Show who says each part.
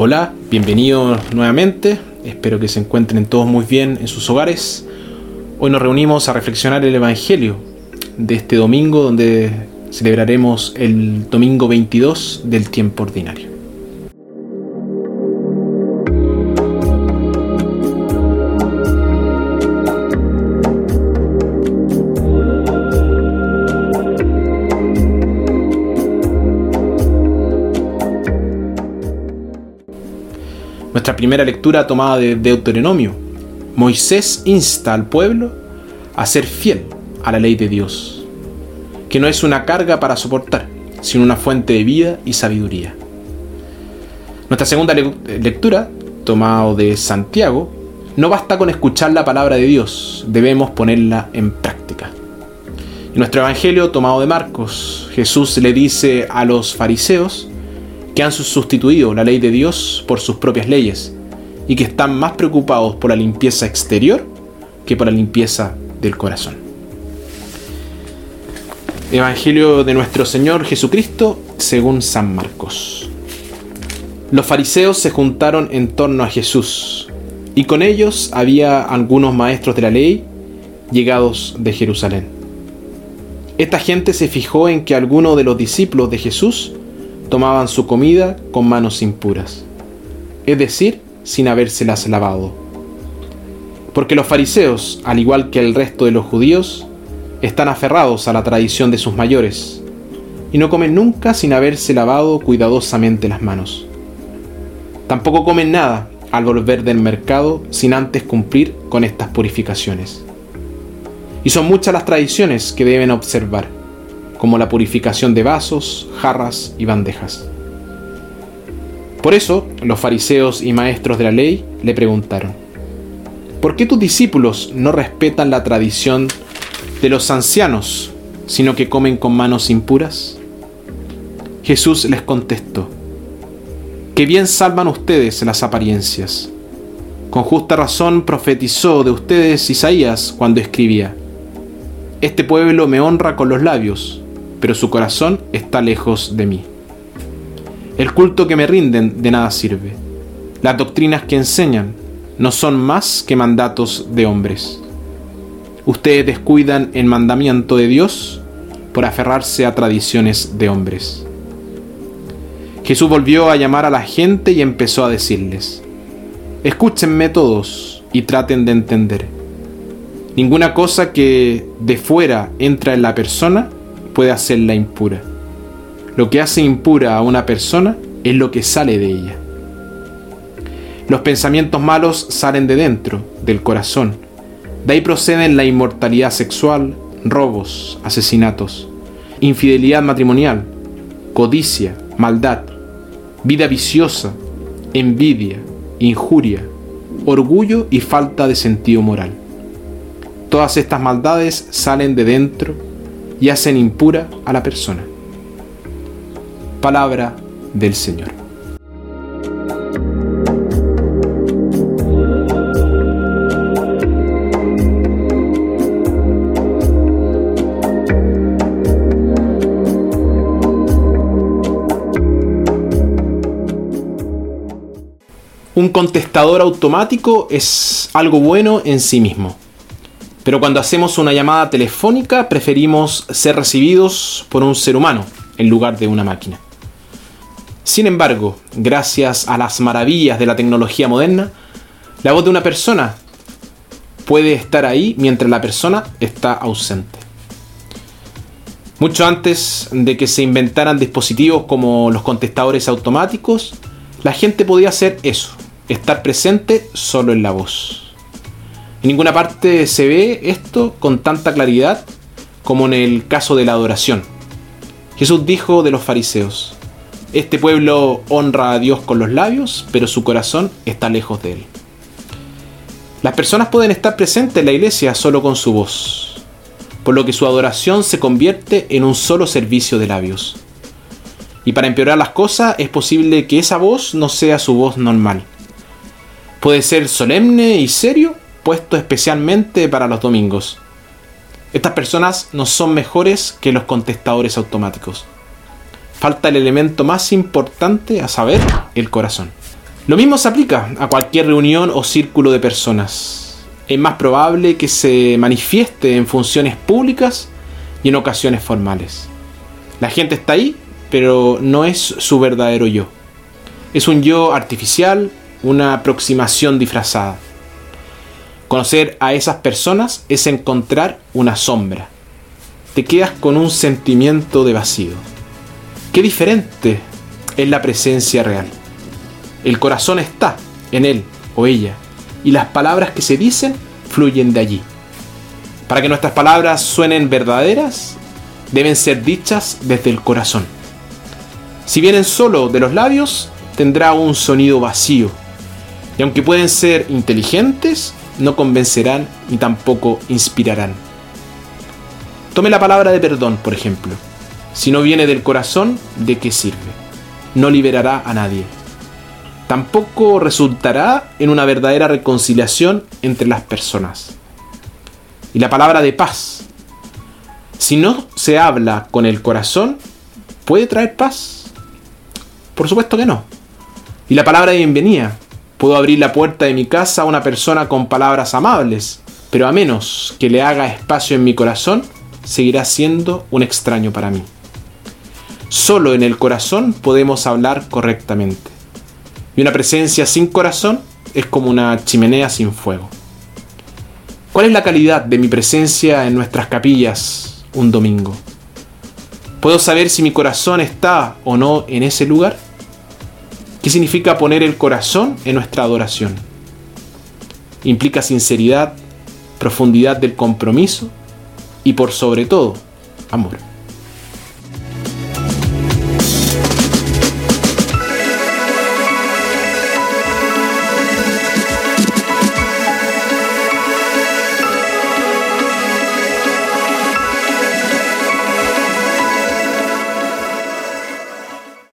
Speaker 1: Hola, bienvenidos nuevamente. Espero que se encuentren todos muy bien en sus hogares. Hoy nos reunimos a reflexionar el Evangelio de este domingo donde celebraremos el domingo 22 del tiempo ordinario. Primera lectura tomada de Deuteronomio. Moisés insta al pueblo a ser fiel a la ley de Dios, que no es una carga para soportar, sino una fuente de vida y sabiduría. Nuestra segunda lectura, tomada de Santiago, no basta con escuchar la palabra de Dios, debemos ponerla en práctica. En nuestro Evangelio, tomado de Marcos, Jesús le dice a los fariseos que han sustituido la ley de Dios por sus propias leyes y que están más preocupados por la limpieza exterior que por la limpieza del corazón. Evangelio de nuestro Señor Jesucristo según San Marcos. Los fariseos se juntaron en torno a Jesús y con ellos había algunos maestros de la ley llegados de Jerusalén. Esta gente se fijó en que algunos de los discípulos de Jesús tomaban su comida con manos impuras, es decir, sin habérselas lavado. Porque los fariseos, al igual que el resto de los judíos, están aferrados a la tradición de sus mayores, y no comen nunca sin haberse lavado cuidadosamente las manos. Tampoco comen nada al volver del mercado sin antes cumplir con estas purificaciones. Y son muchas las tradiciones que deben observar como la purificación de vasos, jarras y bandejas. Por eso los fariseos y maestros de la ley le preguntaron, ¿por qué tus discípulos no respetan la tradición de los ancianos, sino que comen con manos impuras? Jesús les contestó, que bien salvan ustedes las apariencias. Con justa razón profetizó de ustedes Isaías cuando escribía, Este pueblo me honra con los labios, pero su corazón está lejos de mí. El culto que me rinden de nada sirve. Las doctrinas que enseñan no son más que mandatos de hombres. Ustedes descuidan el mandamiento de Dios por aferrarse a tradiciones de hombres. Jesús volvió a llamar a la gente y empezó a decirles, escúchenme todos y traten de entender. Ninguna cosa que de fuera entra en la persona puede hacerla impura. Lo que hace impura a una persona es lo que sale de ella. Los pensamientos malos salen de dentro, del corazón. De ahí proceden la inmortalidad sexual, robos, asesinatos, infidelidad matrimonial, codicia, maldad, vida viciosa, envidia, injuria, orgullo y falta de sentido moral. Todas estas maldades salen de dentro y hacen impura a la persona. Palabra del Señor. Un contestador automático es algo bueno en sí mismo. Pero cuando hacemos una llamada telefónica preferimos ser recibidos por un ser humano en lugar de una máquina. Sin embargo, gracias a las maravillas de la tecnología moderna, la voz de una persona puede estar ahí mientras la persona está ausente. Mucho antes de que se inventaran dispositivos como los contestadores automáticos, la gente podía hacer eso, estar presente solo en la voz. En ninguna parte se ve esto con tanta claridad como en el caso de la adoración. Jesús dijo de los fariseos, este pueblo honra a Dios con los labios, pero su corazón está lejos de él. Las personas pueden estar presentes en la iglesia solo con su voz, por lo que su adoración se convierte en un solo servicio de labios. Y para empeorar las cosas es posible que esa voz no sea su voz normal. Puede ser solemne y serio puesto especialmente para los domingos. Estas personas no son mejores que los contestadores automáticos. Falta el elemento más importante a saber, el corazón. Lo mismo se aplica a cualquier reunión o círculo de personas. Es más probable que se manifieste en funciones públicas y en ocasiones formales. La gente está ahí, pero no es su verdadero yo. Es un yo artificial, una aproximación disfrazada. Conocer a esas personas es encontrar una sombra. Te quedas con un sentimiento de vacío. Qué diferente es la presencia real. El corazón está en él o ella y las palabras que se dicen fluyen de allí. Para que nuestras palabras suenen verdaderas, deben ser dichas desde el corazón. Si vienen solo de los labios, tendrá un sonido vacío. Y aunque pueden ser inteligentes, no convencerán ni tampoco inspirarán. Tome la palabra de perdón, por ejemplo. Si no viene del corazón, ¿de qué sirve? No liberará a nadie. Tampoco resultará en una verdadera reconciliación entre las personas. Y la palabra de paz. Si no se habla con el corazón, ¿puede traer paz? Por supuesto que no. Y la palabra de bienvenida. Puedo abrir la puerta de mi casa a una persona con palabras amables, pero a menos que le haga espacio en mi corazón, seguirá siendo un extraño para mí. Solo en el corazón podemos hablar correctamente. Y una presencia sin corazón es como una chimenea sin fuego. ¿Cuál es la calidad de mi presencia en nuestras capillas un domingo? ¿Puedo saber si mi corazón está o no en ese lugar? ¿Qué significa poner el corazón en nuestra adoración? Implica sinceridad, profundidad del compromiso y por sobre todo, amor.